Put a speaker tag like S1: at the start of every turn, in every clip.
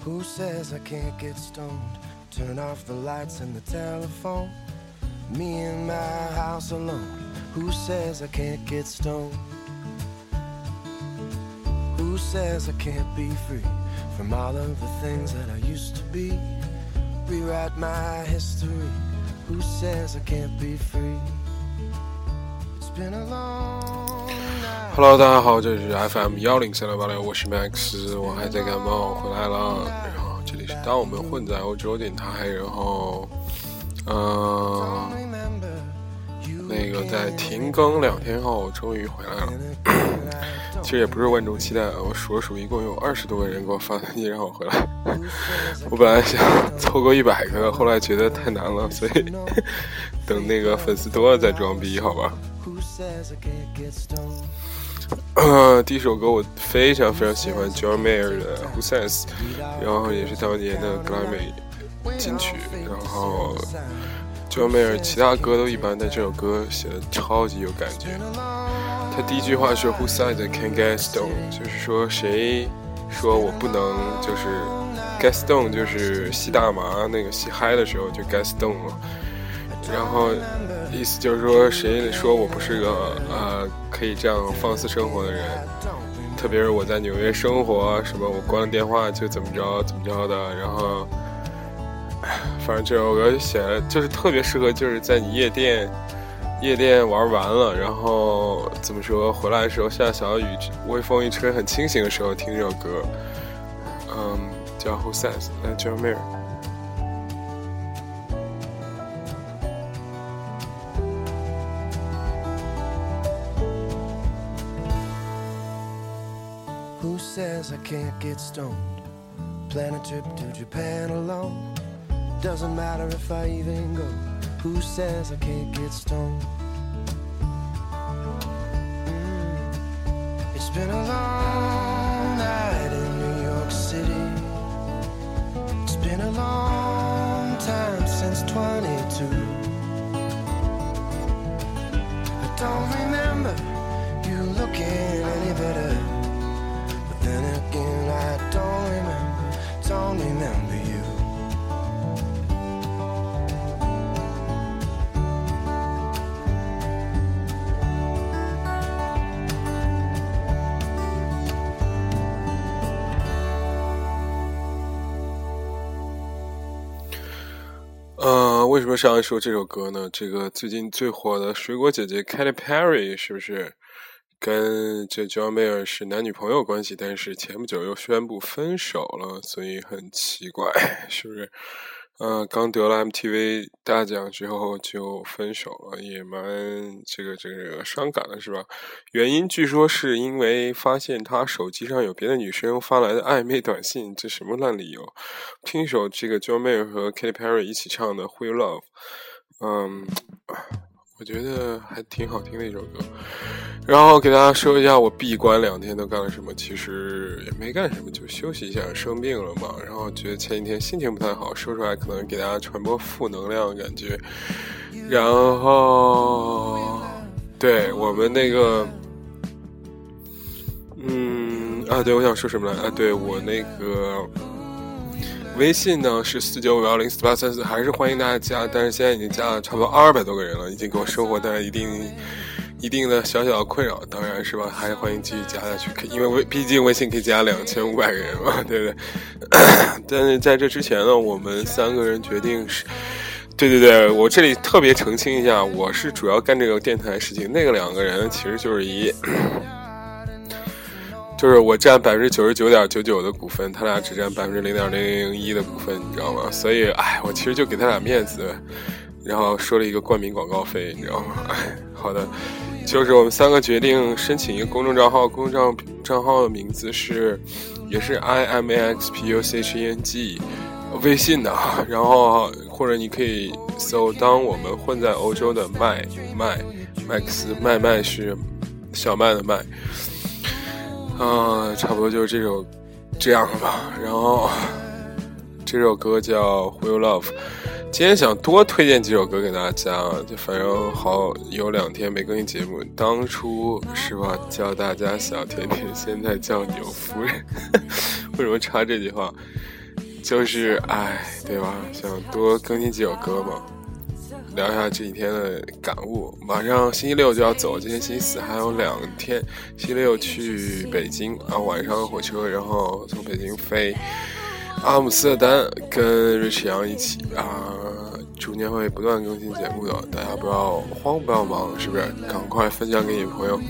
S1: Who says I can't get stoned? Turn off the lights and the telephone. Me in my house alone. Who says I can't get stoned? Who says I can't be free from all of the things that I used to be? Rewrite my history. Who says I can't be free? It's been a long.
S2: Hello，大家好，这里是 FM 幺零三六八六，我是 Max，我还在感冒，回来了。然后这里是当我们混在欧洲电台，然后，嗯、那个在停更两天后，我终于回来了。其实也不是万众期待，我数了数，一共有二十多个人给我发信息让我回来。我本来想凑够一百个，后来觉得太难了，所以 等那个粉丝多了再装逼，好吧？呃，第一首歌我非常非常喜欢 John Mayer 的《Who Says》，然后也是当年的格莱美金曲。然后 John Mayer 其他歌都一般，但这首歌写的超级有感觉。他第一句话是 “Who says can get stone”，就是说谁说我不能就是 get stone，就是吸大麻那个吸嗨的时候就 get stone 了。然后意思就是说，谁说我不是个呃可以这样放肆生活的人？特别是我在纽约生活，什么我关了电话就怎么着怎么着的，然后，反正这首歌写的就是特别适合，就是在你夜店夜店玩完了，然后怎么说回来的时候下小雨，微风一吹很清醒的时候听这首歌，嗯，叫 Who Says，来 John Mayer。
S1: Can't get stoned? Plan a trip to Japan alone. Doesn't matter if I even go. Who says I can't get stoned? Mm. It's been a long night in New York City. It's been a long time since 22. I don't remember
S2: 为什么上来说这首歌呢？这个最近最火的水果姐姐 Katy Perry 是不是跟这 John Mayer 是男女朋友关系？但是前不久又宣布分手了，所以很奇怪，是不是？呃，刚得了 MTV 大奖之后就分手了，也蛮这个这个伤感的，是吧？原因据说是因为发现他手机上有别的女生发来的暧昧短信，这什么烂理由？听一首这个 John Mayer 和 Katy Perry 一起唱的《Who You Love》，嗯，我觉得还挺好听的一首歌。然后给大家说一下我闭关两天都干了什么，其实也没干什么，就休息一下，生病了嘛。然后觉得前几天心情不太好，说出来可能给大家传播负能量感觉。然后，对我们那个，嗯啊，对，我想说什么来啊？对我那个。微信呢是四九五幺零四八三四，还是欢迎大家加，但是现在已经加了差不多二百多个人了，已经给我生活带来一定一定的小小的困扰，当然是吧，还是欢迎继续加下去，可因为微毕竟微信可以加两千五百个人嘛，对不对？但是在这之前呢，我们三个人决定是。对对对，我这里特别澄清一下，我是主要干这个电台事情，那个两个人其实就是一，就是我占百分之九十九点九九的股份，他俩只占百分之零点零零一的股份，你知道吗？所以，哎，我其实就给他俩面子，然后说了一个冠名广告费，你知道吗？哎，好的，就是我们三个决定申请一个公众账号，公众账账号的名字是，也是 i m a x p u c h e n g，微信的，然后或者你可以搜“当我们混在欧洲的麦麦麦克斯麦麦是小麦的麦”。啊，差不多就是这首这样吧。然后这首歌叫《Who You Love》。今天想多推荐几首歌给大家，就反正好有两天没更新节目。当初是吧，叫大家小甜甜，现在叫牛夫人。为什么插这句话？就是哎，对吧？想多更新几首歌嘛，聊一下这几天的感悟。马上星期六就要走，今天星期四还有两天。星期六去北京啊，晚上火车，然后从北京飞阿姆斯特丹，跟瑞奇阳一起啊。中间会不断更新节目的，大家不要慌，不要忙，是不是？赶快分享给你朋友。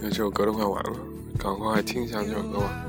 S2: 那这首歌都快完了，赶快听一下这首歌吧。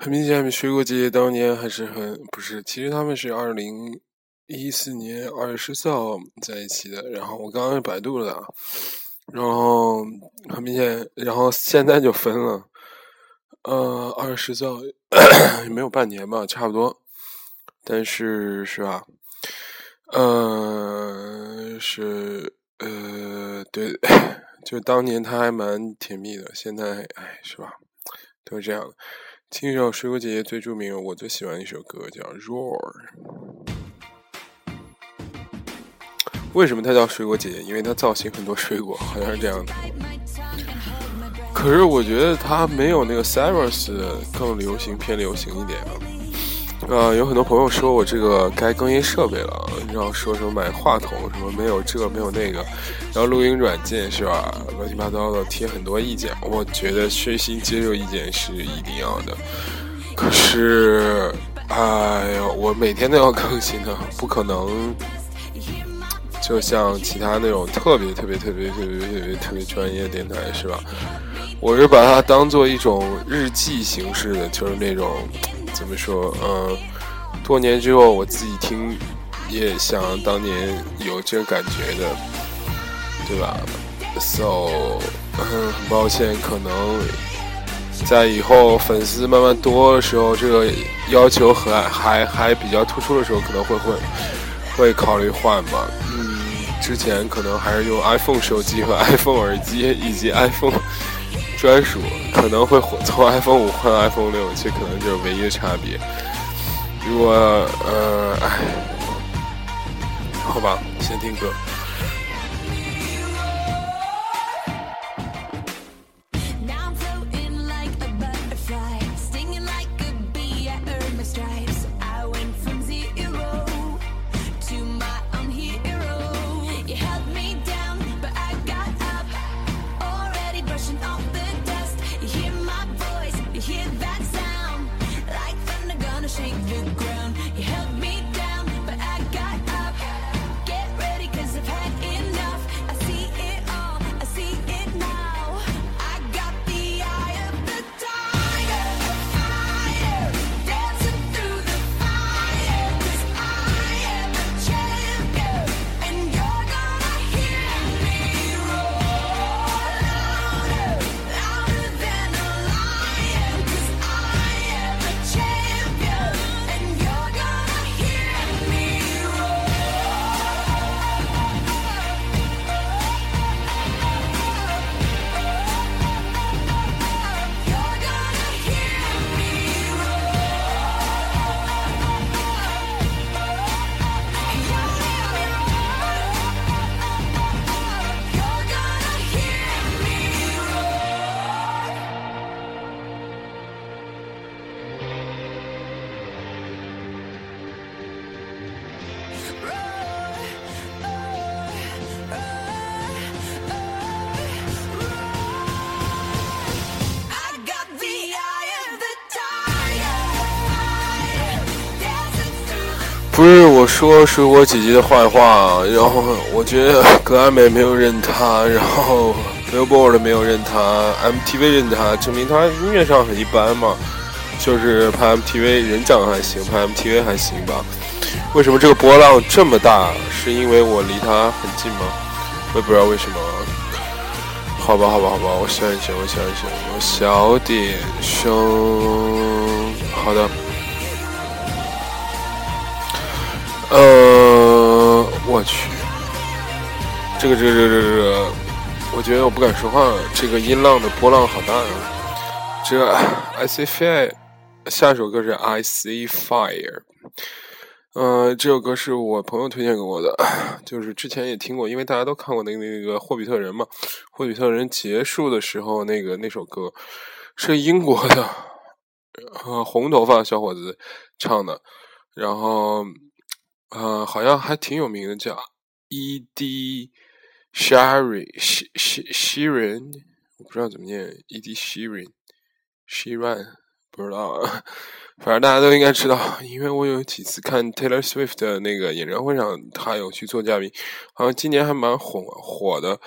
S2: 很明显，水果姐姐当年还是很不是。其实他们是二零一四年二月十四号在一起的。然后我刚刚百度了，然后很明显，然后现在就分了。呃，二月十四号也没有半年吧，差不多。但是是吧？呃，是呃，对，就当年他还蛮甜蜜的。现在哎，是吧？都是这样。听一首水果姐姐最著名、我最喜欢的一首歌，叫《Roar》。为什么它叫水果姐姐？因为它造型很多水果，好像是这样的。可是我觉得它没有那个 Cyrus 更流行，偏流行一点啊。呃，有很多朋友说我这个该更新设备了，然后说什么买话筒什么没有这没有那个，然后录音软件是吧？乱七八糟的贴很多意见，我觉得虚心接受意见是一定要的。可是，哎呦，我每天都要更新的，不可能，就像其他那种特别特别特别特别特别特别专业电台是吧？我是把它当做一种日记形式的，就是那种。怎么说？嗯，多年之后我自己听，也像当年有这个感觉的，对吧？So，嗯，很抱歉，可能在以后粉丝慢慢多的时候，这个要求还还还比较突出的时候，可能会会会考虑换吧。嗯，之前可能还是用 iPhone 手机和 iPhone 耳机以及 iPhone。专属可能会从 iPhone 五换 iPhone 六，这可能就是唯一的差别。如果呃，哎，好吧，先听歌。
S1: 是我说水果姐姐的坏话，然后我觉得格莱美没有认她，然后 Billboard 没有认她，MTV 认她，证明她音乐上很一般嘛。就是拍 MTV 人长得还行，拍 MTV 还行吧。为什么这个波浪这么大？是因为我离她很近吗？我也不知道为什么。好吧，好吧，好吧，我想一想，我想一想，我小点声。好的。呃，我去，这个，这个，这个，这个，我觉得我不敢说话了。这个音浪的波浪好大呀！这 I see fire，下一首歌是 I see fire。呃，这首歌是我朋友推荐给我的，就是之前也听过，因为大家都看过那个那个《霍比特人》嘛，《霍比特人》结束的时候，那个那首歌是英国的，呃，红头发小伙子唱的，然后。呃，好像还挺有名的，叫 E.D. Sharon，Sharon，我不知道怎么念，E.D. Sharon，Sharon，不知道，反正大家都应该知道，因为我有几次看 Taylor Swift 的那个演唱会上，他有去做嘉宾，好像今年还蛮火火的。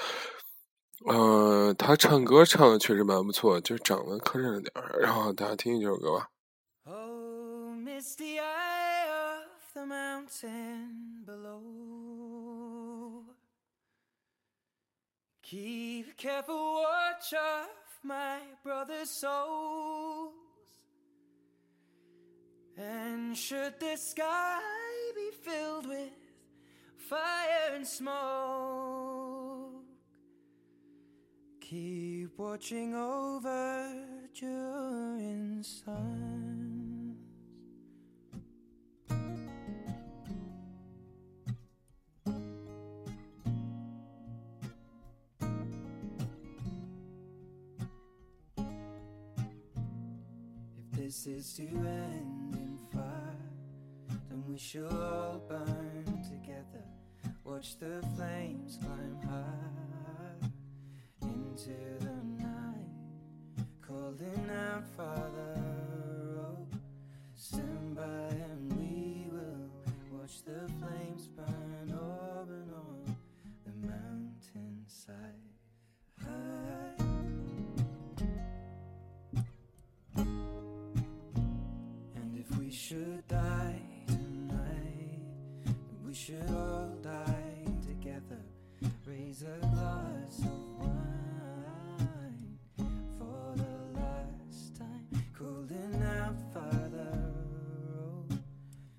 S1: 呃，他唱歌唱的确实蛮不错，就长得磕碜了点儿，然后大家听听这首歌吧。the mountain below. Keep careful watch of my brother's souls. And should the sky be filled with fire and smoke, keep watching over during sun. This is to end in fire, then we shall all burn together. Watch the flames climb high into the night, calling out, Father, should die tonight, we should all die together. Raise a glass of wine for the last time. Cooling out, Father, oh,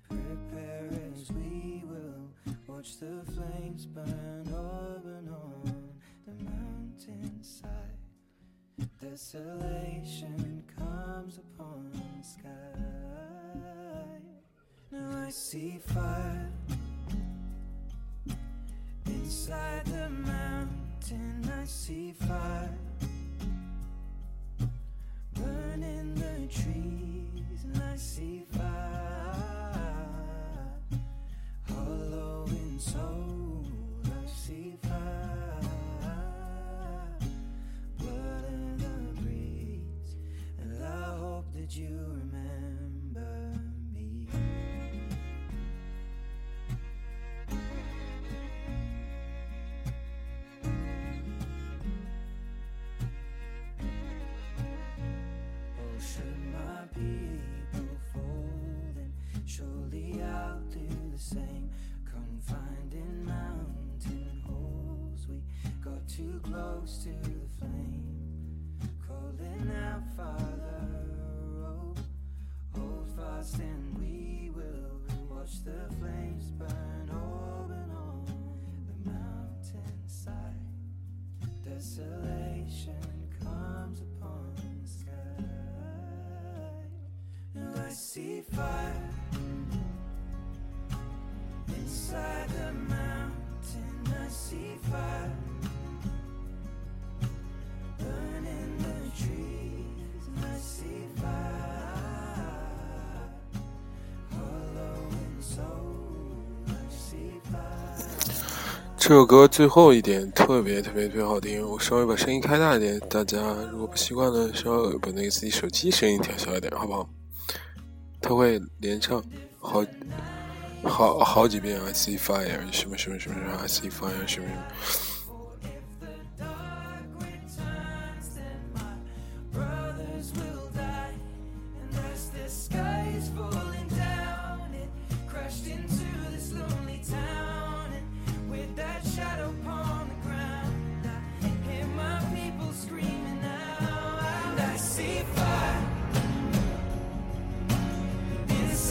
S1: prepare as we will watch the flames burn over and on the mountainside. Desolation comes upon the sky. See fire inside the mountain. I see fire burning the trees, and I see fire close to the flame, calling out, Father, oh, hold fast and we will watch the flames burn open on the mountainside. Desolation comes upon the sky, and I see fire 这首歌最后一点特别特别特别好听，我稍微把声音开大一点，大家如果不习惯的，稍微把那个自己手机声音调小一点，好不好？他会连唱好
S2: 好好几遍 I see fire 什么什么什么什么 I see fire 什么什么。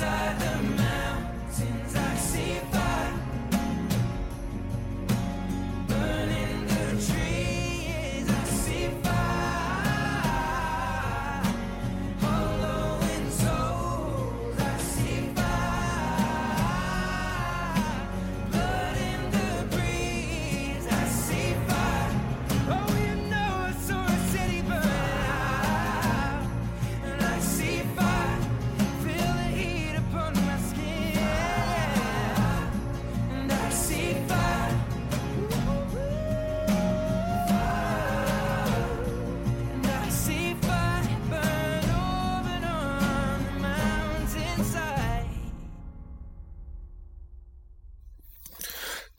S2: inside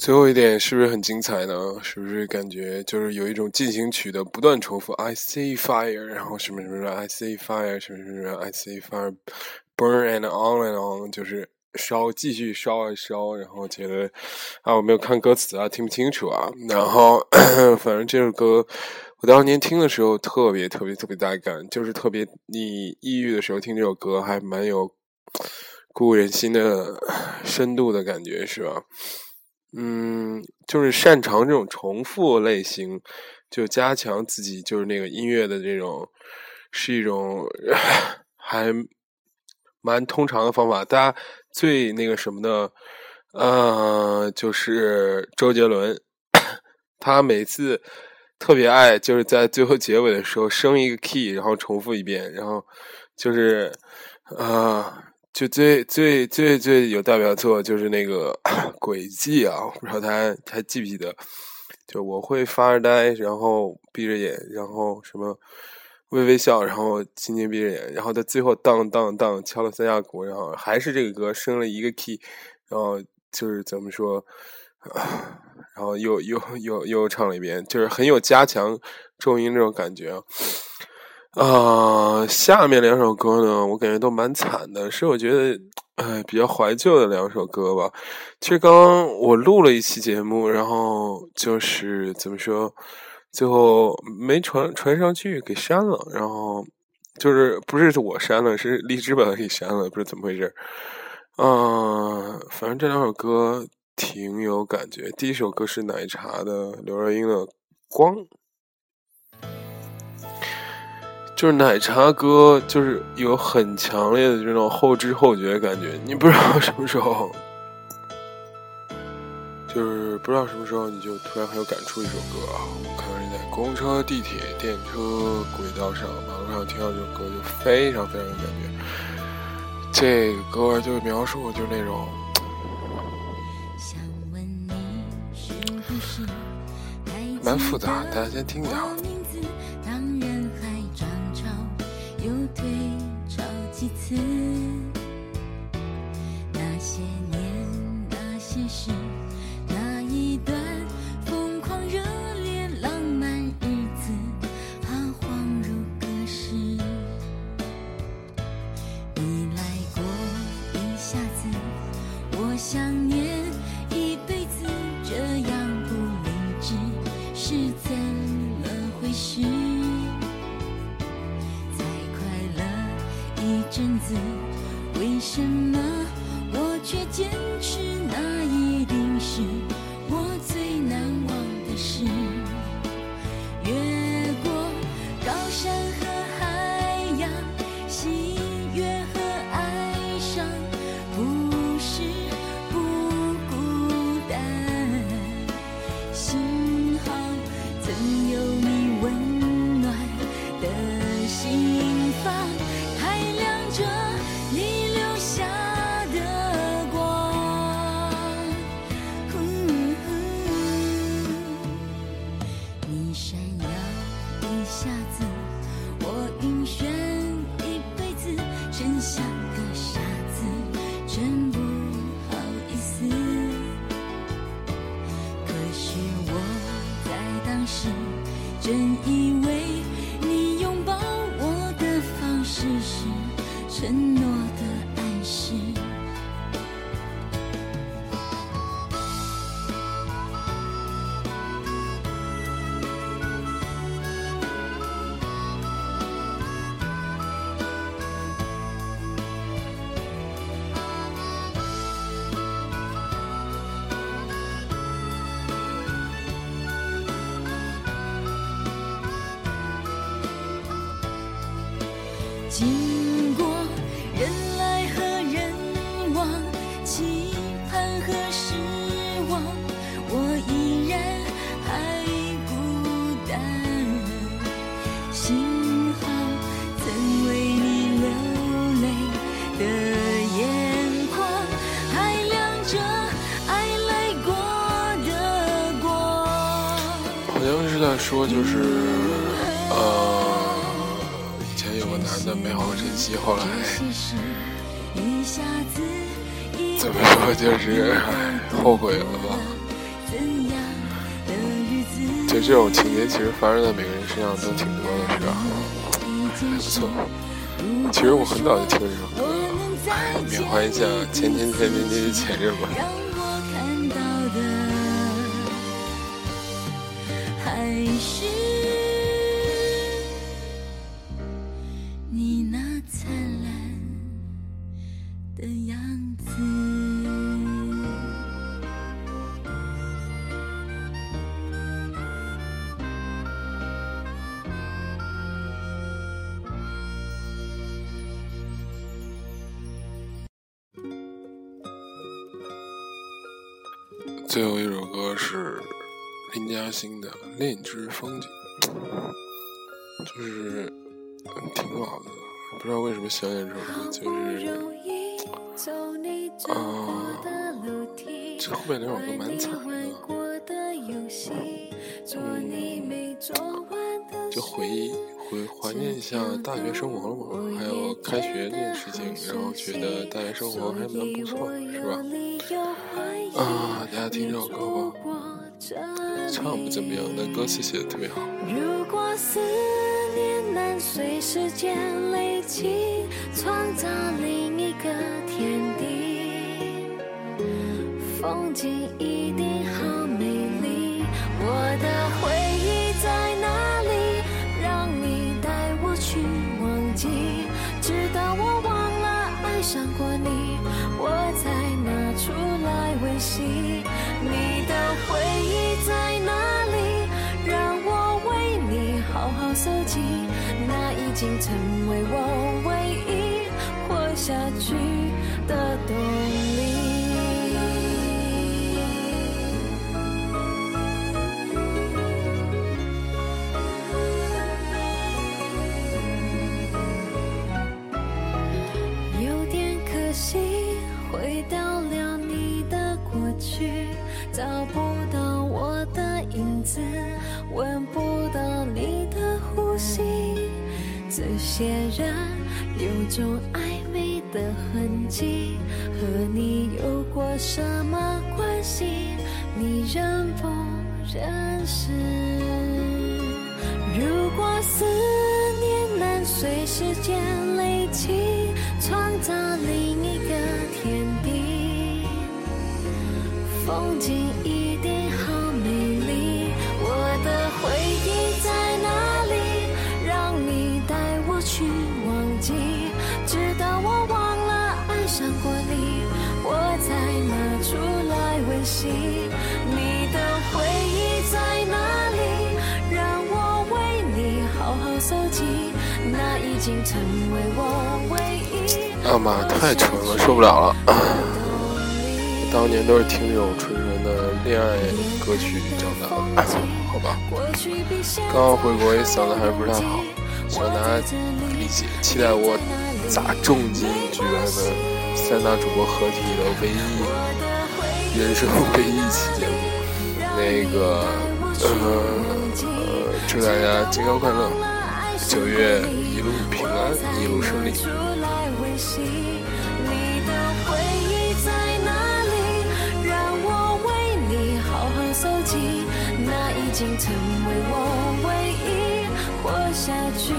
S2: 最后一点是不是很精彩呢？是不是感觉就是有一种进行曲的不断重复？I see fire，然后什么什么？I see fire，什么什么？I see fire，burn and on and on，就是烧，继续烧啊烧。然后觉得啊，我没有看歌词啊，听不清楚啊。然后 反正这首歌我当年听的时候特别特别特别带感，就是特别你抑郁的时候听这首歌还蛮有鼓舞人心的深度的感觉，是吧？嗯，就是擅长这种重复类型，就加强自己就是那个音乐的这种，是一种 还蛮通常的方法。大家最那个什么的，呃，就是周杰伦，他每次特别爱就是在最后结尾的时候升一个 key，然后重复一遍，然后就是啊。就最最最最有代表作就是那个轨迹啊，我不知道他还记不记得？就我会发着呆，然后闭着眼，然后什么微微笑，然后轻轻闭着眼，然后他最后当当当敲了三下鼓，然后还是这个歌升了一个 key，然后就是怎么说，然后又又又又唱了一遍，就是很有加强重音那种感觉。啊，下面两首歌呢，我感觉都蛮惨的，是我觉得，哎，比较怀旧的两首歌吧。其实刚刚我录了一期节目，然后就是怎么说，最后没传传上去，给删了。然后就是不是我删了，是荔枝把它给删了，不知道怎么回事。嗯，反正这两首歌挺有感觉。第一首歌是奶茶的刘若英的《光》。就是奶茶歌，就是有很强烈的这种后知后觉的感觉。你不知道什么时候，就是不知道什么时候，你就突然很有感触一首歌啊！我看到你在公车、地铁、电车轨道上、马路上听到这首歌，就非常非常有感觉。这个歌就描述就是那种，蛮复杂，大家先听一下。退潮几次，那些年，那些事。
S3: 经过人来和人往，期盼和失望，我依然还孤单。幸好曾为你流泪的眼眶，还亮着爱来过的光。
S2: 好像是在说，就是呃，的美好好珍惜，后来怎么说就是后悔了吧？就这种情节，其实发生在每个人身上都挺多的，是吧？
S3: 还
S2: 不错。其实我很早就听这首歌了，缅怀一下前前前前前前任吧。嘉欣的《恋之风景》，就是挺老的，不知道为什么想起这首歌，就是啊，这后面那首歌蛮惨的，嗯，就回忆回怀念一下大学生活了嘛，还有开学这件事情，然后觉得大学生活还蛮不错，是吧？啊，大家听这首歌吧，唱不怎么样，但歌词写的特别好。
S3: 如果思念能随时间累积，创造另一个天地，风景一定好美丽。我的回忆在哪里？让你带我去忘记，直到我忘了爱上过你，我才拿出来温习。你经成为我唯一活下去。记，和你有过什么关系？你认不认识？如果思念能随时间累积，创造另一个天地，风景
S2: 啊妈，太纯了，受不了了。当年都是听这种纯纯的恋爱歌曲长大的，好吧。刚刚回国，也嗓子还是不太好，希望大家理解。期待我砸重金举办的三大主播合体的唯一人生唯一一期节目。那个呃呃，祝大家健康快乐，九月一路平安，一路顺利。
S3: 你的回忆在哪里？让我为你好好搜集，那已经成为我唯一活下去